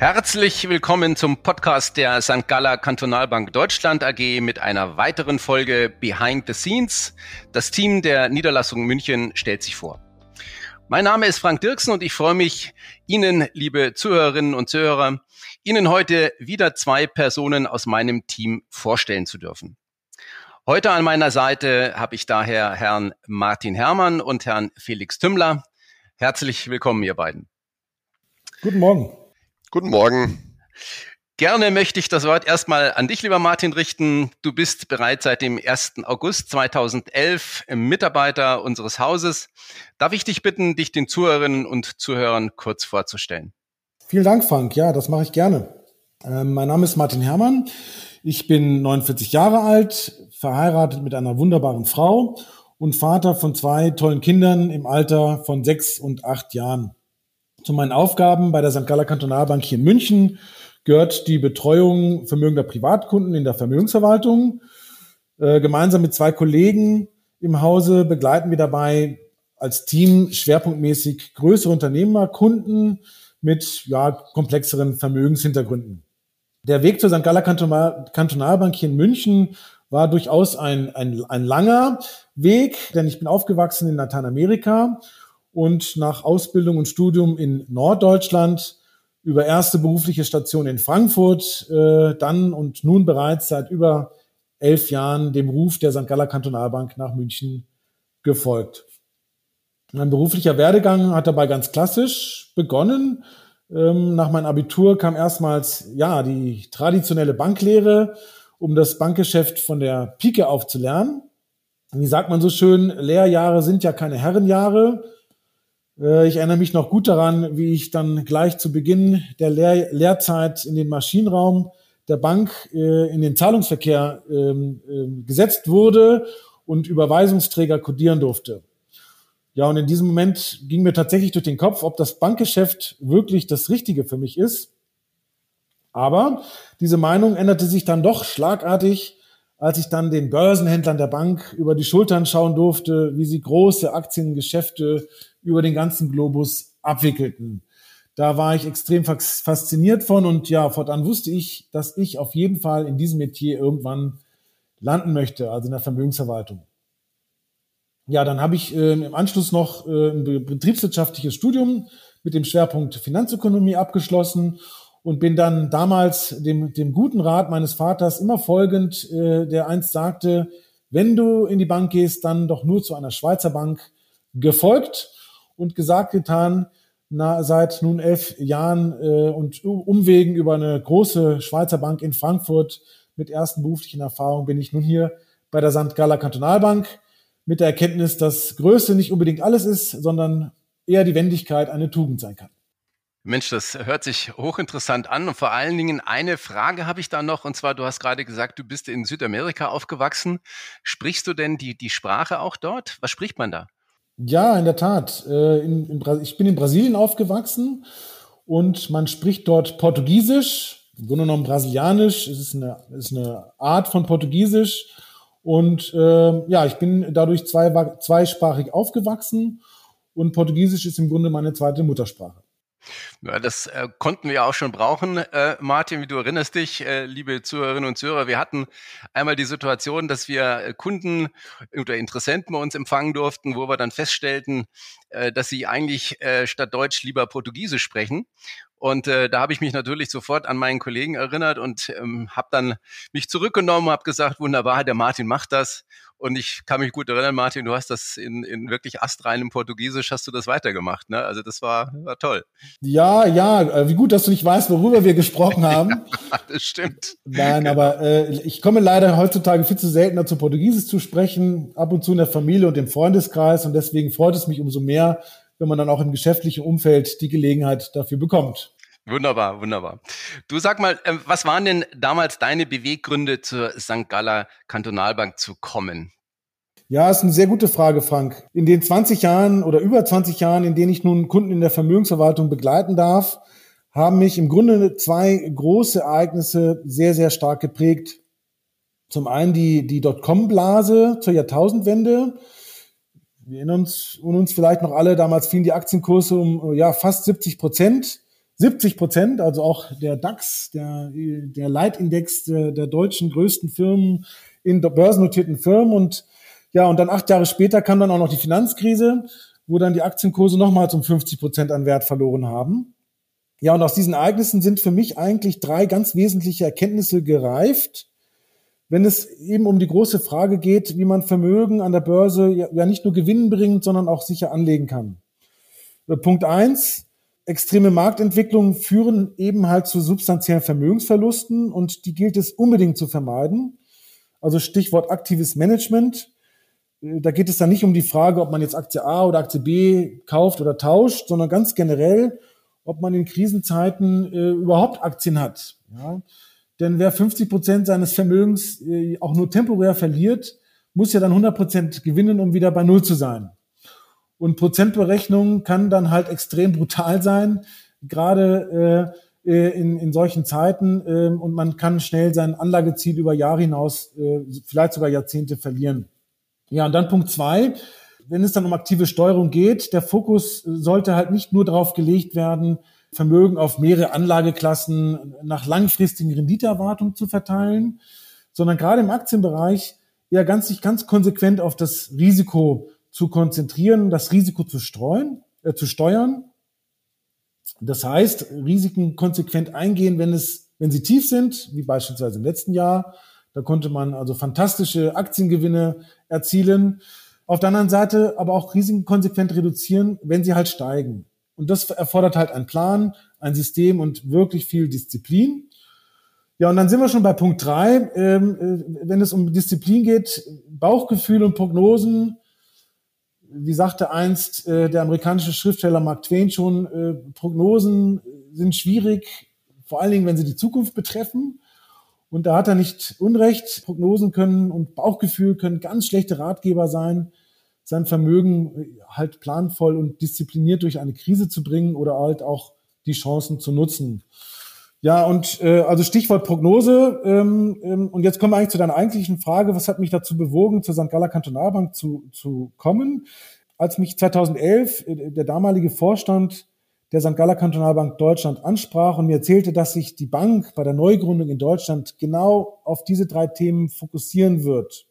Herzlich willkommen zum Podcast der St. Galler Kantonalbank Deutschland AG mit einer weiteren Folge Behind the Scenes. Das Team der Niederlassung München stellt sich vor. Mein Name ist Frank Dirksen und ich freue mich, Ihnen, liebe Zuhörerinnen und Zuhörer, Ihnen heute wieder zwei Personen aus meinem Team vorstellen zu dürfen. Heute an meiner Seite habe ich daher Herrn Martin Herrmann und Herrn Felix Tümmler. Herzlich willkommen, ihr beiden. Guten Morgen. Guten Morgen. Gerne möchte ich das Wort erstmal an dich, lieber Martin, richten. Du bist bereits seit dem 1. August 2011 Mitarbeiter unseres Hauses. Darf ich dich bitten, dich den Zuhörerinnen und Zuhörern kurz vorzustellen? Vielen Dank, Frank. Ja, das mache ich gerne. Ähm, mein Name ist Martin Herrmann. Ich bin 49 Jahre alt, verheiratet mit einer wunderbaren Frau und Vater von zwei tollen Kindern im Alter von sechs und acht Jahren. Zu meinen Aufgaben bei der St. Galler Kantonalbank hier in München gehört die Betreuung vermögender Privatkunden in der Vermögensverwaltung. Äh, gemeinsam mit zwei Kollegen im Hause begleiten wir dabei als Team schwerpunktmäßig größere Unternehmerkunden mit ja, komplexeren Vermögenshintergründen. Der Weg zur St. Galler Kantonalbank hier in München war durchaus ein, ein, ein langer Weg, denn ich bin aufgewachsen in Lateinamerika und nach Ausbildung und Studium in Norddeutschland über erste berufliche Station in Frankfurt, äh, dann und nun bereits seit über elf Jahren dem Ruf der St. Galler Kantonalbank nach München gefolgt. Mein beruflicher Werdegang hat dabei ganz klassisch begonnen. Ähm, nach meinem Abitur kam erstmals ja die traditionelle Banklehre, um das Bankgeschäft von der Pike aufzulernen. Wie sagt man so schön, Lehrjahre sind ja keine Herrenjahre. Äh, ich erinnere mich noch gut daran, wie ich dann gleich zu Beginn der Lehr Lehrzeit in den Maschinenraum der Bank äh, in den Zahlungsverkehr ähm, ähm, gesetzt wurde und Überweisungsträger kodieren durfte. Ja, und in diesem Moment ging mir tatsächlich durch den Kopf, ob das Bankgeschäft wirklich das Richtige für mich ist. Aber diese Meinung änderte sich dann doch schlagartig, als ich dann den Börsenhändlern der Bank über die Schultern schauen durfte, wie sie große Aktiengeschäfte über den ganzen Globus abwickelten. Da war ich extrem fasziniert von und ja, fortan wusste ich, dass ich auf jeden Fall in diesem Metier irgendwann landen möchte, also in der Vermögensverwaltung. Ja, dann habe ich äh, im Anschluss noch äh, ein betriebswirtschaftliches Studium mit dem Schwerpunkt Finanzökonomie abgeschlossen und bin dann damals dem, dem guten Rat meines Vaters immer folgend, äh, der einst sagte, wenn du in die Bank gehst, dann doch nur zu einer Schweizer Bank gefolgt und gesagt, getan, na, seit nun elf Jahren äh, und Umwegen über eine große Schweizer Bank in Frankfurt mit ersten beruflichen Erfahrungen bin ich nun hier bei der St. Galler Kantonalbank mit der Erkenntnis, dass Größe nicht unbedingt alles ist, sondern eher die Wendigkeit eine Tugend sein kann. Mensch, das hört sich hochinteressant an. Und vor allen Dingen eine Frage habe ich da noch. Und zwar, du hast gerade gesagt, du bist in Südamerika aufgewachsen. Sprichst du denn die, die Sprache auch dort? Was spricht man da? Ja, in der Tat. Äh, in, in ich bin in Brasilien aufgewachsen und man spricht dort Portugiesisch, im Grunde genommen Brasilianisch. Es ist eine, ist eine Art von Portugiesisch. Und äh, ja, ich bin dadurch zwei, zweisprachig aufgewachsen und Portugiesisch ist im Grunde meine zweite Muttersprache. Ja, das äh, konnten wir auch schon brauchen, äh, Martin, wie du erinnerst dich, äh, liebe Zuhörerinnen und Zuhörer. Wir hatten einmal die Situation, dass wir äh, Kunden oder Interessenten bei uns empfangen durften, wo wir dann feststellten, äh, dass sie eigentlich äh, statt Deutsch lieber Portugiesisch sprechen. Und äh, da habe ich mich natürlich sofort an meinen Kollegen erinnert und ähm, habe dann mich zurückgenommen, habe gesagt, wunderbar, der Martin macht das. Und ich kann mich gut erinnern, Martin, du hast das in, in wirklich astreinem Portugiesisch, hast du das weitergemacht. Ne? Also das war, war toll. Ja, ja, äh, wie gut, dass du nicht weißt, worüber wir gesprochen haben. ja, das stimmt. Nein, aber äh, ich komme leider heutzutage viel zu selten dazu, Portugiesisch zu sprechen, ab und zu in der Familie und im Freundeskreis. Und deswegen freut es mich umso mehr, wenn man dann auch im geschäftlichen Umfeld die Gelegenheit dafür bekommt. Wunderbar, wunderbar. Du sag mal, ähm, was waren denn damals deine Beweggründe zur St. Galler Kantonalbank zu kommen? Ja, ist eine sehr gute Frage, Frank. In den 20 Jahren oder über 20 Jahren, in denen ich nun Kunden in der Vermögensverwaltung begleiten darf, haben mich im Grunde zwei große Ereignisse sehr, sehr stark geprägt. Zum einen die, die Dotcom-Blase zur Jahrtausendwende. Wir erinnern uns, uns vielleicht noch alle, damals fielen die Aktienkurse um ja, fast 70 Prozent 70 Prozent, also auch der DAX, der, der Leitindex der, der deutschen größten Firmen in börsennotierten Firmen und ja, und dann acht Jahre später kam dann auch noch die Finanzkrise, wo dann die Aktienkurse nochmals um 50 Prozent an Wert verloren haben. Ja, und aus diesen Ereignissen sind für mich eigentlich drei ganz wesentliche Erkenntnisse gereift, wenn es eben um die große Frage geht, wie man Vermögen an der Börse ja nicht nur gewinnbringend, sondern auch sicher anlegen kann. Äh, Punkt eins, extreme Marktentwicklungen führen eben halt zu substanziellen Vermögensverlusten und die gilt es unbedingt zu vermeiden. Also Stichwort aktives Management. Äh, da geht es dann nicht um die Frage, ob man jetzt Aktie A oder Aktie B kauft oder tauscht, sondern ganz generell, ob man in Krisenzeiten äh, überhaupt Aktien hat. Ja? Denn wer 50 Prozent seines Vermögens äh, auch nur temporär verliert, muss ja dann 100 Prozent gewinnen, um wieder bei Null zu sein. Und Prozentberechnung kann dann halt extrem brutal sein, gerade äh, äh in, in solchen Zeiten. Äh, und man kann schnell sein Anlageziel über Jahre hinaus, äh, vielleicht sogar Jahrzehnte verlieren. Ja, und dann Punkt zwei. Wenn es dann um aktive Steuerung geht, der Fokus sollte halt nicht nur darauf gelegt werden, Vermögen auf mehrere Anlageklassen nach langfristigen Renditeerwartungen zu verteilen, sondern gerade im Aktienbereich ja ganz sich ganz konsequent auf das Risiko zu konzentrieren, das Risiko zu streuen, äh, zu steuern. Das heißt, Risiken konsequent eingehen, wenn es, wenn sie tief sind, wie beispielsweise im letzten Jahr. Da konnte man also fantastische Aktiengewinne erzielen. Auf der anderen Seite aber auch Risiken konsequent reduzieren, wenn sie halt steigen. Und das erfordert halt einen Plan, ein System und wirklich viel Disziplin. Ja, und dann sind wir schon bei Punkt drei. Ähm, äh, wenn es um Disziplin geht, Bauchgefühl und Prognosen. Wie sagte einst äh, der amerikanische Schriftsteller Mark Twain schon, äh, Prognosen sind schwierig, vor allen Dingen, wenn sie die Zukunft betreffen. Und da hat er nicht Unrecht. Prognosen können und Bauchgefühl können ganz schlechte Ratgeber sein sein Vermögen äh, halt planvoll und diszipliniert durch eine Krise zu bringen oder halt auch die Chancen zu nutzen. Ja, und äh, also Stichwort Prognose. Ähm, ähm, und jetzt kommen wir eigentlich zu deiner eigentlichen Frage, was hat mich dazu bewogen, zur St. Galler Kantonalbank zu, zu kommen? Als mich 2011 äh, der damalige Vorstand der St. Galler Kantonalbank Deutschland ansprach und mir erzählte, dass sich die Bank bei der Neugründung in Deutschland genau auf diese drei Themen fokussieren wird.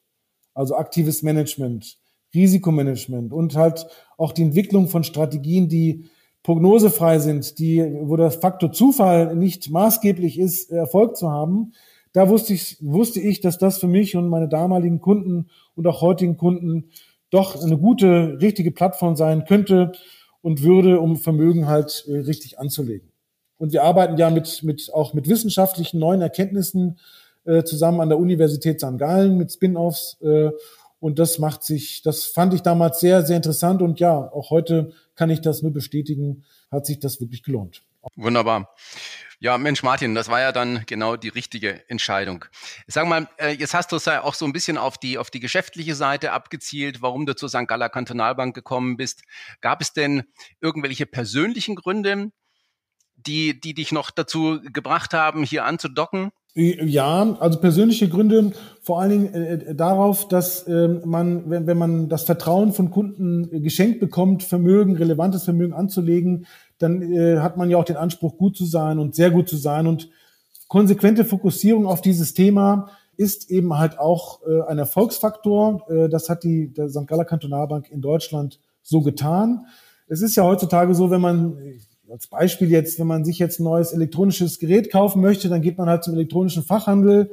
Also aktives Management, Risikomanagement und halt auch die Entwicklung von Strategien, die prognosefrei sind, die, wo der Faktor Zufall nicht maßgeblich ist, Erfolg zu haben. Da wusste ich, wusste ich, dass das für mich und meine damaligen Kunden und auch heutigen Kunden doch eine gute, richtige Plattform sein könnte und würde, um Vermögen halt äh, richtig anzulegen. Und wir arbeiten ja mit, mit, auch mit wissenschaftlichen neuen Erkenntnissen äh, zusammen an der Universität St. Gallen mit Spin-offs äh, und das macht sich, das fand ich damals sehr, sehr interessant. Und ja, auch heute kann ich das nur bestätigen, hat sich das wirklich gelohnt. Wunderbar. Ja, Mensch, Martin, das war ja dann genau die richtige Entscheidung. Sag mal, äh, jetzt hast du es ja auch so ein bisschen auf die, auf die geschäftliche Seite abgezielt, warum du zur St. Galler Kantonalbank gekommen bist. Gab es denn irgendwelche persönlichen Gründe, die, die dich noch dazu gebracht haben, hier anzudocken? Ja, also persönliche Gründe vor allen Dingen äh, äh, darauf, dass äh, man, wenn, wenn man das Vertrauen von Kunden geschenkt bekommt, Vermögen, relevantes Vermögen anzulegen, dann äh, hat man ja auch den Anspruch, gut zu sein und sehr gut zu sein. Und konsequente Fokussierung auf dieses Thema ist eben halt auch äh, ein Erfolgsfaktor. Äh, das hat die der St. Galler Kantonalbank in Deutschland so getan. Es ist ja heutzutage so, wenn man als Beispiel jetzt, wenn man sich jetzt ein neues elektronisches Gerät kaufen möchte, dann geht man halt zum elektronischen Fachhandel.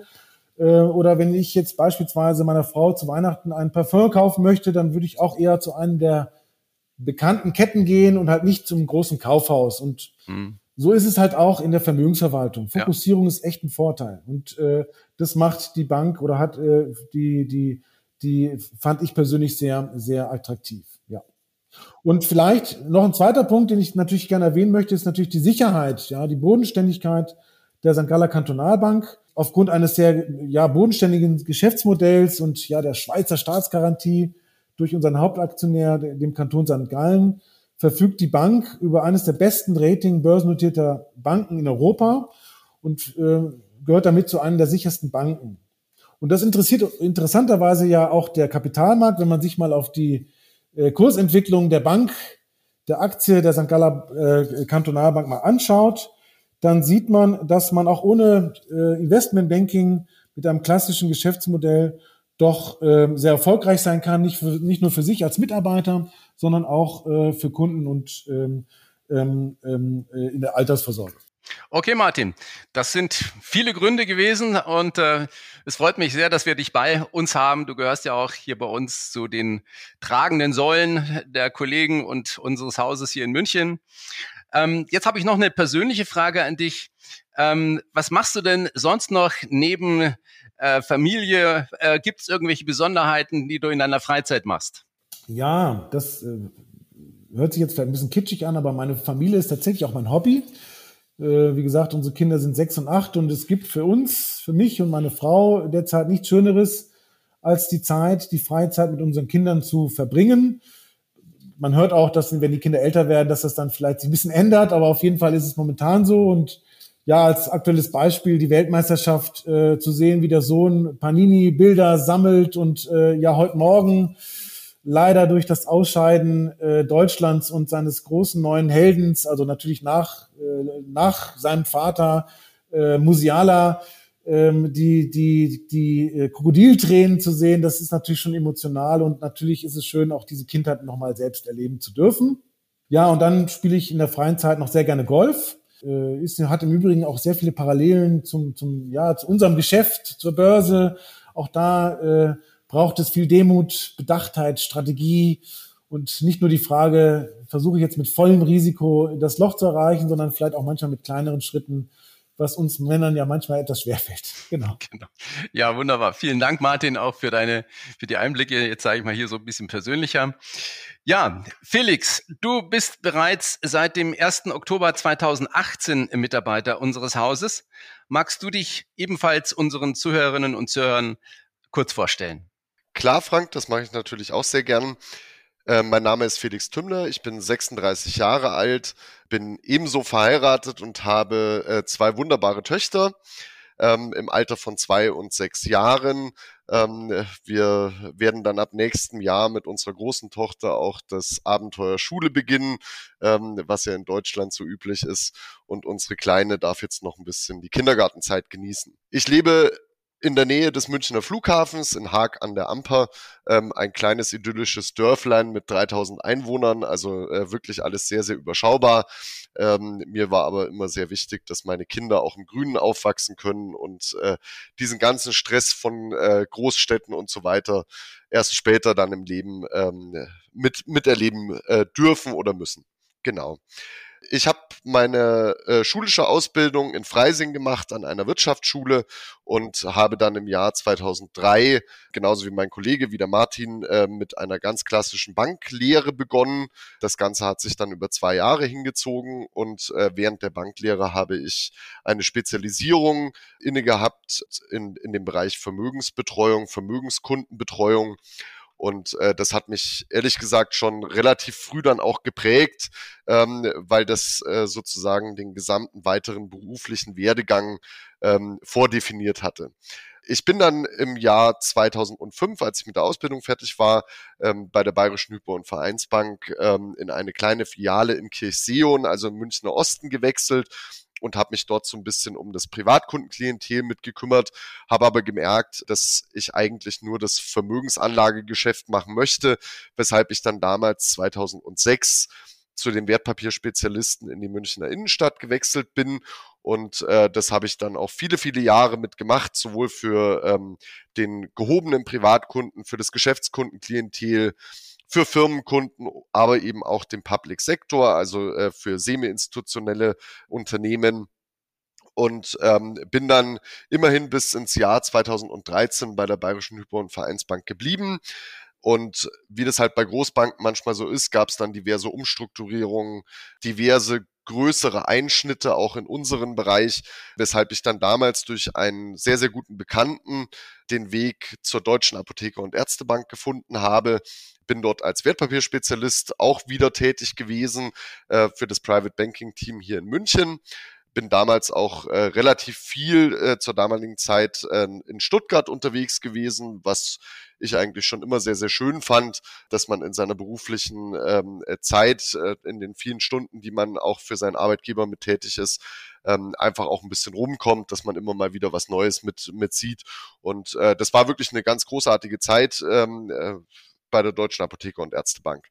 Äh, oder wenn ich jetzt beispielsweise meiner Frau zu Weihnachten ein Parfum kaufen möchte, dann würde ich auch eher zu einem der bekannten Ketten gehen und halt nicht zum großen Kaufhaus. Und mhm. so ist es halt auch in der Vermögensverwaltung. Fokussierung ja. ist echt ein Vorteil. Und äh, das macht die Bank oder hat äh, die, die, die fand ich persönlich sehr, sehr attraktiv. Und vielleicht noch ein zweiter Punkt, den ich natürlich gerne erwähnen möchte, ist natürlich die Sicherheit, ja, die Bodenständigkeit der St. Galler Kantonalbank. Aufgrund eines sehr ja, bodenständigen Geschäftsmodells und ja der Schweizer Staatsgarantie durch unseren Hauptaktionär, dem Kanton St. Gallen, verfügt die Bank über eines der besten Rating börsennotierter Banken in Europa und äh, gehört damit zu einem der sichersten Banken. Und das interessiert interessanterweise ja auch der Kapitalmarkt, wenn man sich mal auf die Kursentwicklung der Bank der Aktie der St. Galler äh, Kantonalbank mal anschaut, dann sieht man, dass man auch ohne äh, Investmentbanking mit einem klassischen Geschäftsmodell doch äh, sehr erfolgreich sein kann, nicht, für, nicht nur für sich als Mitarbeiter, sondern auch äh, für Kunden und ähm, ähm, ähm äh, in der Altersvorsorge. Okay, Martin, das sind viele Gründe gewesen und äh, es freut mich sehr, dass wir dich bei uns haben. Du gehörst ja auch hier bei uns zu den tragenden Säulen der Kollegen und unseres Hauses hier in München. Ähm, jetzt habe ich noch eine persönliche Frage an dich. Ähm, was machst du denn sonst noch neben äh, Familie? Äh, Gibt es irgendwelche Besonderheiten, die du in deiner Freizeit machst? Ja, das äh, hört sich jetzt vielleicht ein bisschen kitschig an, aber meine Familie ist tatsächlich auch mein Hobby. Äh, wie gesagt, unsere Kinder sind sechs und acht und es gibt für uns, für mich und meine Frau derzeit nichts Schöneres, als die Zeit, die Freizeit mit unseren Kindern zu verbringen. Man hört auch, dass wenn die Kinder älter werden, dass das dann vielleicht sich ein bisschen ändert, aber auf jeden Fall ist es momentan so und ja, als aktuelles Beispiel die Weltmeisterschaft äh, zu sehen, wie der Sohn Panini Bilder sammelt und äh, ja heute Morgen leider durch das Ausscheiden äh, Deutschlands und seines großen neuen Heldens, also natürlich nach, äh, nach seinem Vater äh, Musiala, ähm, die, die, die äh, Krokodiltränen zu sehen, das ist natürlich schon emotional und natürlich ist es schön, auch diese Kindheit nochmal selbst erleben zu dürfen. Ja, und dann spiele ich in der freien Zeit noch sehr gerne Golf. Äh, ist, hat im Übrigen auch sehr viele Parallelen zum, zum, ja, zu unserem Geschäft, zur Börse. Auch da äh, braucht es viel Demut, Bedachtheit, Strategie und nicht nur die Frage, versuche ich jetzt mit vollem Risiko das Loch zu erreichen, sondern vielleicht auch manchmal mit kleineren Schritten, was uns Männern ja manchmal etwas schwerfällt. Genau. genau. Ja, wunderbar. Vielen Dank, Martin, auch für deine, für die Einblicke. Jetzt sage ich mal hier so ein bisschen persönlicher. Ja, Felix, du bist bereits seit dem 1. Oktober 2018 Mitarbeiter unseres Hauses. Magst du dich ebenfalls unseren Zuhörerinnen und Zuhörern kurz vorstellen? Klar, Frank, das mache ich natürlich auch sehr gern. Äh, mein Name ist Felix Tümmler, ich bin 36 Jahre alt, bin ebenso verheiratet und habe äh, zwei wunderbare Töchter ähm, im Alter von zwei und sechs Jahren. Ähm, wir werden dann ab nächstem Jahr mit unserer großen Tochter auch das Abenteuer Schule beginnen, ähm, was ja in Deutschland so üblich ist. Und unsere Kleine darf jetzt noch ein bisschen die Kindergartenzeit genießen. Ich lebe in der Nähe des Münchner Flughafens in Haag an der Amper ähm, ein kleines idyllisches Dörflein mit 3000 Einwohnern, also äh, wirklich alles sehr, sehr überschaubar. Ähm, mir war aber immer sehr wichtig, dass meine Kinder auch im Grünen aufwachsen können und äh, diesen ganzen Stress von äh, Großstädten und so weiter erst später dann im Leben ähm, mit, miterleben äh, dürfen oder müssen. Genau. Ich habe meine äh, schulische Ausbildung in Freising gemacht an einer Wirtschaftsschule und habe dann im Jahr 2003, genauso wie mein Kollege, wie der Martin, äh, mit einer ganz klassischen Banklehre begonnen. Das Ganze hat sich dann über zwei Jahre hingezogen und äh, während der Banklehre habe ich eine Spezialisierung inne gehabt in, in dem Bereich Vermögensbetreuung, Vermögenskundenbetreuung und äh, das hat mich ehrlich gesagt schon relativ früh dann auch geprägt, ähm, weil das äh, sozusagen den gesamten weiteren beruflichen Werdegang ähm, vordefiniert hatte. Ich bin dann im Jahr 2005, als ich mit der Ausbildung fertig war, ähm, bei der Bayerischen Hypo- und Vereinsbank ähm, in eine kleine Filiale in Kirchseeon, also im Münchner Osten gewechselt und habe mich dort so ein bisschen um das Privatkundenklientel mitgekümmert, habe aber gemerkt, dass ich eigentlich nur das Vermögensanlagegeschäft machen möchte, weshalb ich dann damals 2006 zu den Wertpapierspezialisten in die Münchner Innenstadt gewechselt bin. Und äh, das habe ich dann auch viele, viele Jahre mitgemacht, sowohl für ähm, den gehobenen Privatkunden, für das Geschäftskundenklientel, für Firmenkunden, aber eben auch den Public Sektor, also äh, für semi-institutionelle Unternehmen und ähm, bin dann immerhin bis ins Jahr 2013 bei der Bayerischen Hypo- und Vereinsbank geblieben. Und wie das halt bei Großbanken manchmal so ist, gab es dann diverse Umstrukturierungen, diverse größere Einschnitte auch in unseren Bereich, weshalb ich dann damals durch einen sehr, sehr guten Bekannten den Weg zur Deutschen Apotheker- und Ärztebank gefunden habe, bin dort als Wertpapierspezialist auch wieder tätig gewesen äh, für das Private Banking Team hier in München bin damals auch äh, relativ viel äh, zur damaligen Zeit äh, in Stuttgart unterwegs gewesen, was ich eigentlich schon immer sehr, sehr schön fand, dass man in seiner beruflichen ähm, äh, Zeit, äh, in den vielen Stunden, die man auch für seinen Arbeitgeber mit tätig ist, ähm, einfach auch ein bisschen rumkommt, dass man immer mal wieder was Neues mit, mit sieht. Und äh, das war wirklich eine ganz großartige Zeit ähm, äh, bei der Deutschen Apotheker und Ärztebank.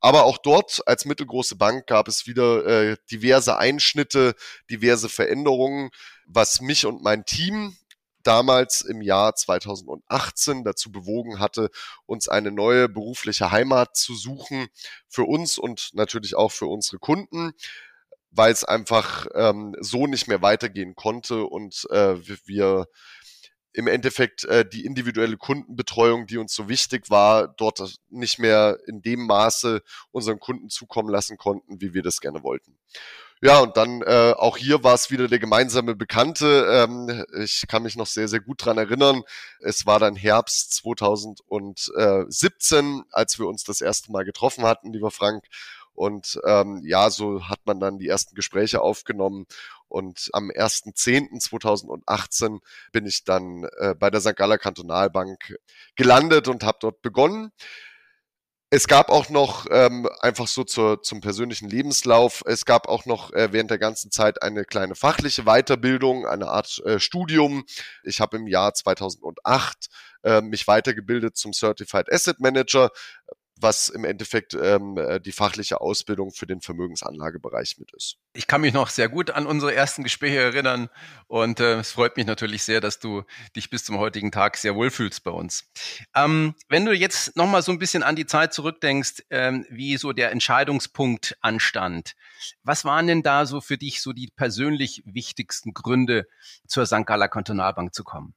Aber auch dort als mittelgroße Bank gab es wieder äh, diverse Einschnitte, diverse Veränderungen, was mich und mein Team damals im Jahr 2018 dazu bewogen hatte, uns eine neue berufliche Heimat zu suchen für uns und natürlich auch für unsere Kunden, weil es einfach ähm, so nicht mehr weitergehen konnte und äh, wir im Endeffekt äh, die individuelle Kundenbetreuung, die uns so wichtig war, dort nicht mehr in dem Maße unseren Kunden zukommen lassen konnten, wie wir das gerne wollten. Ja, und dann äh, auch hier war es wieder der gemeinsame Bekannte. Ähm, ich kann mich noch sehr, sehr gut dran erinnern. Es war dann Herbst 2017, als wir uns das erste Mal getroffen hatten, lieber Frank. Und ähm, ja, so hat man dann die ersten Gespräche aufgenommen. Und am 1.10.2018 bin ich dann äh, bei der St. Galler Kantonalbank gelandet und habe dort begonnen. Es gab auch noch ähm, einfach so zur, zum persönlichen Lebenslauf, es gab auch noch äh, während der ganzen Zeit eine kleine fachliche Weiterbildung, eine Art äh, Studium. Ich habe im Jahr 2008 äh, mich weitergebildet zum Certified Asset Manager, was im Endeffekt ähm, äh, die fachliche Ausbildung für den Vermögensanlagebereich mit ist. Ich kann mich noch sehr gut an unsere ersten Gespräche erinnern und äh, es freut mich natürlich sehr, dass du dich bis zum heutigen Tag sehr wohlfühlst bei uns. Ähm, wenn du jetzt nochmal so ein bisschen an die Zeit zurückdenkst, ähm, wie so der Entscheidungspunkt anstand, was waren denn da so für dich so die persönlich wichtigsten Gründe, zur St. Galler Kantonalbank zu kommen?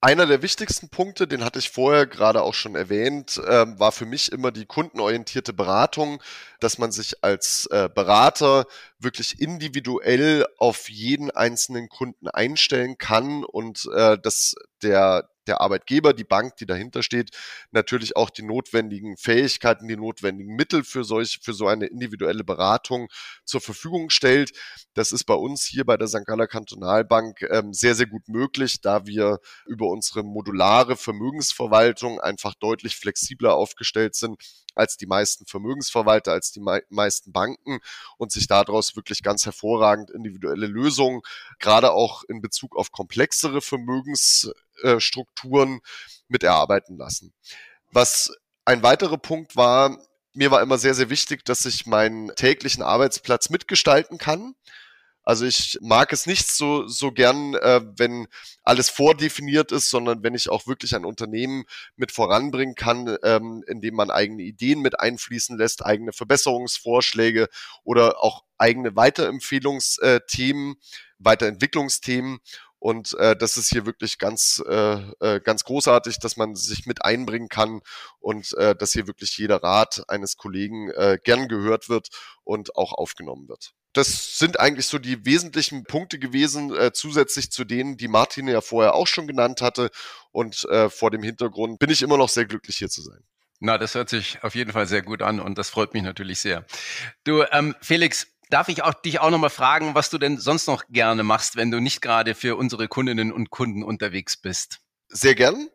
Einer der wichtigsten Punkte, den hatte ich vorher gerade auch schon erwähnt, ähm, war für mich immer die kundenorientierte Beratung, dass man sich als äh, Berater wirklich individuell auf jeden einzelnen Kunden einstellen kann und äh, dass der der Arbeitgeber, die Bank, die dahinter steht, natürlich auch die notwendigen Fähigkeiten, die notwendigen Mittel für solch, für so eine individuelle Beratung zur Verfügung stellt. Das ist bei uns hier bei der St. Galler Kantonalbank ähm, sehr, sehr gut möglich, da wir über unsere modulare Vermögensverwaltung einfach deutlich flexibler aufgestellt sind als die meisten Vermögensverwalter, als die mei meisten Banken und sich daraus wirklich ganz hervorragend individuelle Lösungen, gerade auch in Bezug auf komplexere Vermögensstrukturen mit erarbeiten lassen. Was ein weiterer Punkt war, mir war immer sehr, sehr wichtig, dass ich meinen täglichen Arbeitsplatz mitgestalten kann. Also ich mag es nicht so, so gern, äh, wenn alles vordefiniert ist, sondern wenn ich auch wirklich ein Unternehmen mit voranbringen kann, ähm, indem man eigene Ideen mit einfließen lässt, eigene Verbesserungsvorschläge oder auch eigene Weiterempfehlungsthemen, Weiterentwicklungsthemen. Und äh, das ist hier wirklich ganz, äh, äh, ganz großartig, dass man sich mit einbringen kann und äh, dass hier wirklich jeder Rat eines Kollegen äh, gern gehört wird und auch aufgenommen wird das sind eigentlich so die wesentlichen Punkte gewesen, äh, zusätzlich zu denen, die Martin ja vorher auch schon genannt hatte. Und äh, vor dem Hintergrund bin ich immer noch sehr glücklich, hier zu sein. Na, das hört sich auf jeden Fall sehr gut an und das freut mich natürlich sehr. Du, ähm, Felix, darf ich auch, dich auch nochmal fragen, was du denn sonst noch gerne machst, wenn du nicht gerade für unsere Kundinnen und Kunden unterwegs bist? Sehr gern.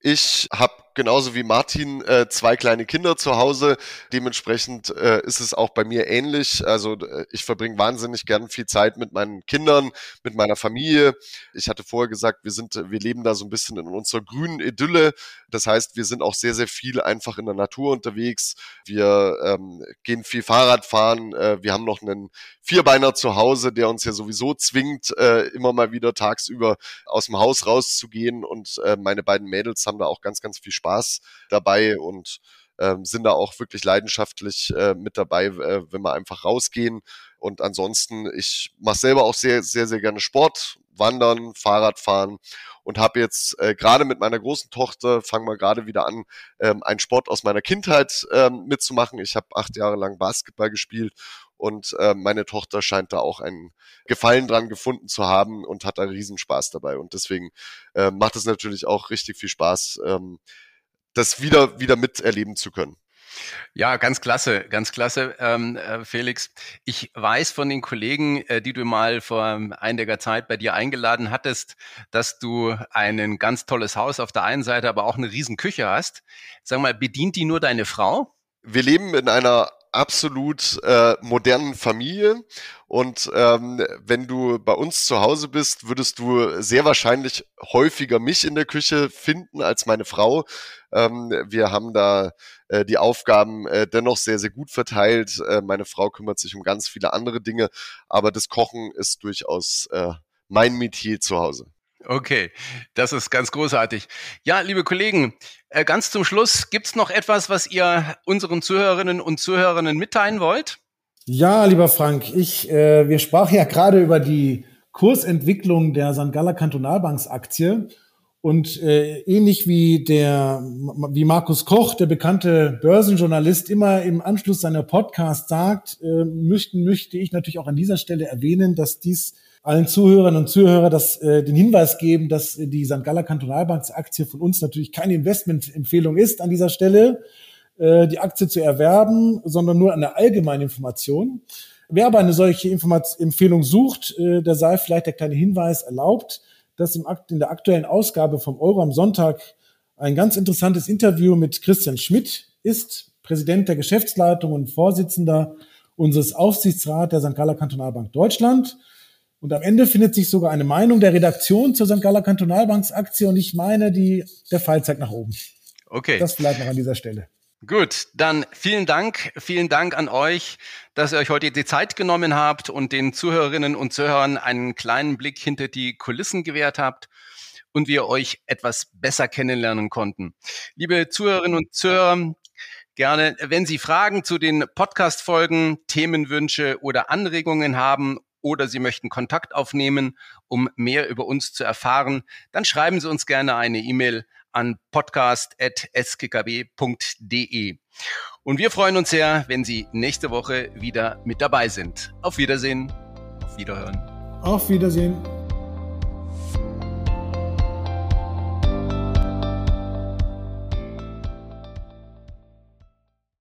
Ich habe genauso wie Martin äh, zwei kleine Kinder zu Hause. Dementsprechend äh, ist es auch bei mir ähnlich. Also äh, ich verbringe wahnsinnig gern viel Zeit mit meinen Kindern, mit meiner Familie. Ich hatte vorher gesagt, wir sind, wir leben da so ein bisschen in unserer grünen Idylle. Das heißt, wir sind auch sehr, sehr viel einfach in der Natur unterwegs. Wir ähm, gehen viel Fahrrad fahren. Äh, wir haben noch einen Vierbeiner zu Hause, der uns ja sowieso zwingt, äh, immer mal wieder tagsüber aus dem Haus rauszugehen. Und äh, meine beiden Mädels haben da auch ganz, ganz viel Spaß Spaß dabei und ähm, sind da auch wirklich leidenschaftlich äh, mit dabei, äh, wenn wir einfach rausgehen. Und ansonsten, ich mache selber auch sehr, sehr, sehr gerne Sport, Wandern, Fahrradfahren und habe jetzt äh, gerade mit meiner großen Tochter, fangen wir gerade wieder an, ähm, einen Sport aus meiner Kindheit ähm, mitzumachen. Ich habe acht Jahre lang Basketball gespielt und äh, meine Tochter scheint da auch einen Gefallen dran gefunden zu haben und hat da Riesenspaß dabei. Und deswegen äh, macht es natürlich auch richtig viel Spaß, ähm, das wieder, wieder miterleben zu können. Ja, ganz klasse, ganz klasse, ähm, äh, Felix. Ich weiß von den Kollegen, äh, die du mal vor einiger Zeit bei dir eingeladen hattest, dass du ein ganz tolles Haus auf der einen Seite, aber auch eine riesen Küche hast. Sag mal, bedient die nur deine Frau? Wir leben in einer absolut äh, modernen Familie. Und ähm, wenn du bei uns zu Hause bist, würdest du sehr wahrscheinlich häufiger mich in der Küche finden als meine Frau. Ähm, wir haben da äh, die Aufgaben äh, dennoch sehr, sehr gut verteilt. Äh, meine Frau kümmert sich um ganz viele andere Dinge, aber das Kochen ist durchaus äh, mein Metier zu Hause. Okay, das ist ganz großartig. Ja, liebe Kollegen, äh, ganz zum Schluss, gibt's noch etwas, was ihr unseren Zuhörerinnen und Zuhörerinnen mitteilen wollt? Ja, lieber Frank, ich, äh, wir sprachen ja gerade über die Kursentwicklung der St. Galler Kantonalbanksaktie. Und äh, ähnlich wie der, wie Markus Koch, der bekannte Börsenjournalist, immer im Anschluss seiner Podcast sagt, äh, möchten, möchte ich natürlich auch an dieser Stelle erwähnen, dass dies allen Zuhörern und Zuhörern das, äh, den Hinweis geben, dass die St. Galler Kantonalbanksaktie von uns natürlich keine Investmentempfehlung ist an dieser Stelle, äh, die Aktie zu erwerben, sondern nur eine allgemeine Information. Wer aber eine solche Informat Empfehlung sucht, äh, der sei vielleicht der kleine Hinweis erlaubt, dass im Akt, in der aktuellen Ausgabe vom Euro am Sonntag ein ganz interessantes Interview mit Christian Schmidt ist, Präsident der Geschäftsleitung und Vorsitzender unseres Aufsichtsrats der St. Galler Kantonalbank Deutschland. Und am Ende findet sich sogar eine Meinung der Redaktion zur St. Galler Kantonalbanksaktie und ich meine, die, der Fall zeigt nach oben. Okay. Das vielleicht noch an dieser Stelle. Gut, dann vielen Dank, vielen Dank an euch, dass ihr euch heute die Zeit genommen habt und den Zuhörerinnen und Zuhörern einen kleinen Blick hinter die Kulissen gewährt habt und wir euch etwas besser kennenlernen konnten. Liebe Zuhörerinnen und Zuhörer, gerne, wenn Sie Fragen zu den Podcast-Folgen, Themenwünsche oder Anregungen haben oder Sie möchten Kontakt aufnehmen, um mehr über uns zu erfahren, dann schreiben Sie uns gerne eine E-Mail an podcast.skkb.de. Und wir freuen uns sehr, wenn Sie nächste Woche wieder mit dabei sind. Auf Wiedersehen, auf Wiederhören. Auf Wiedersehen.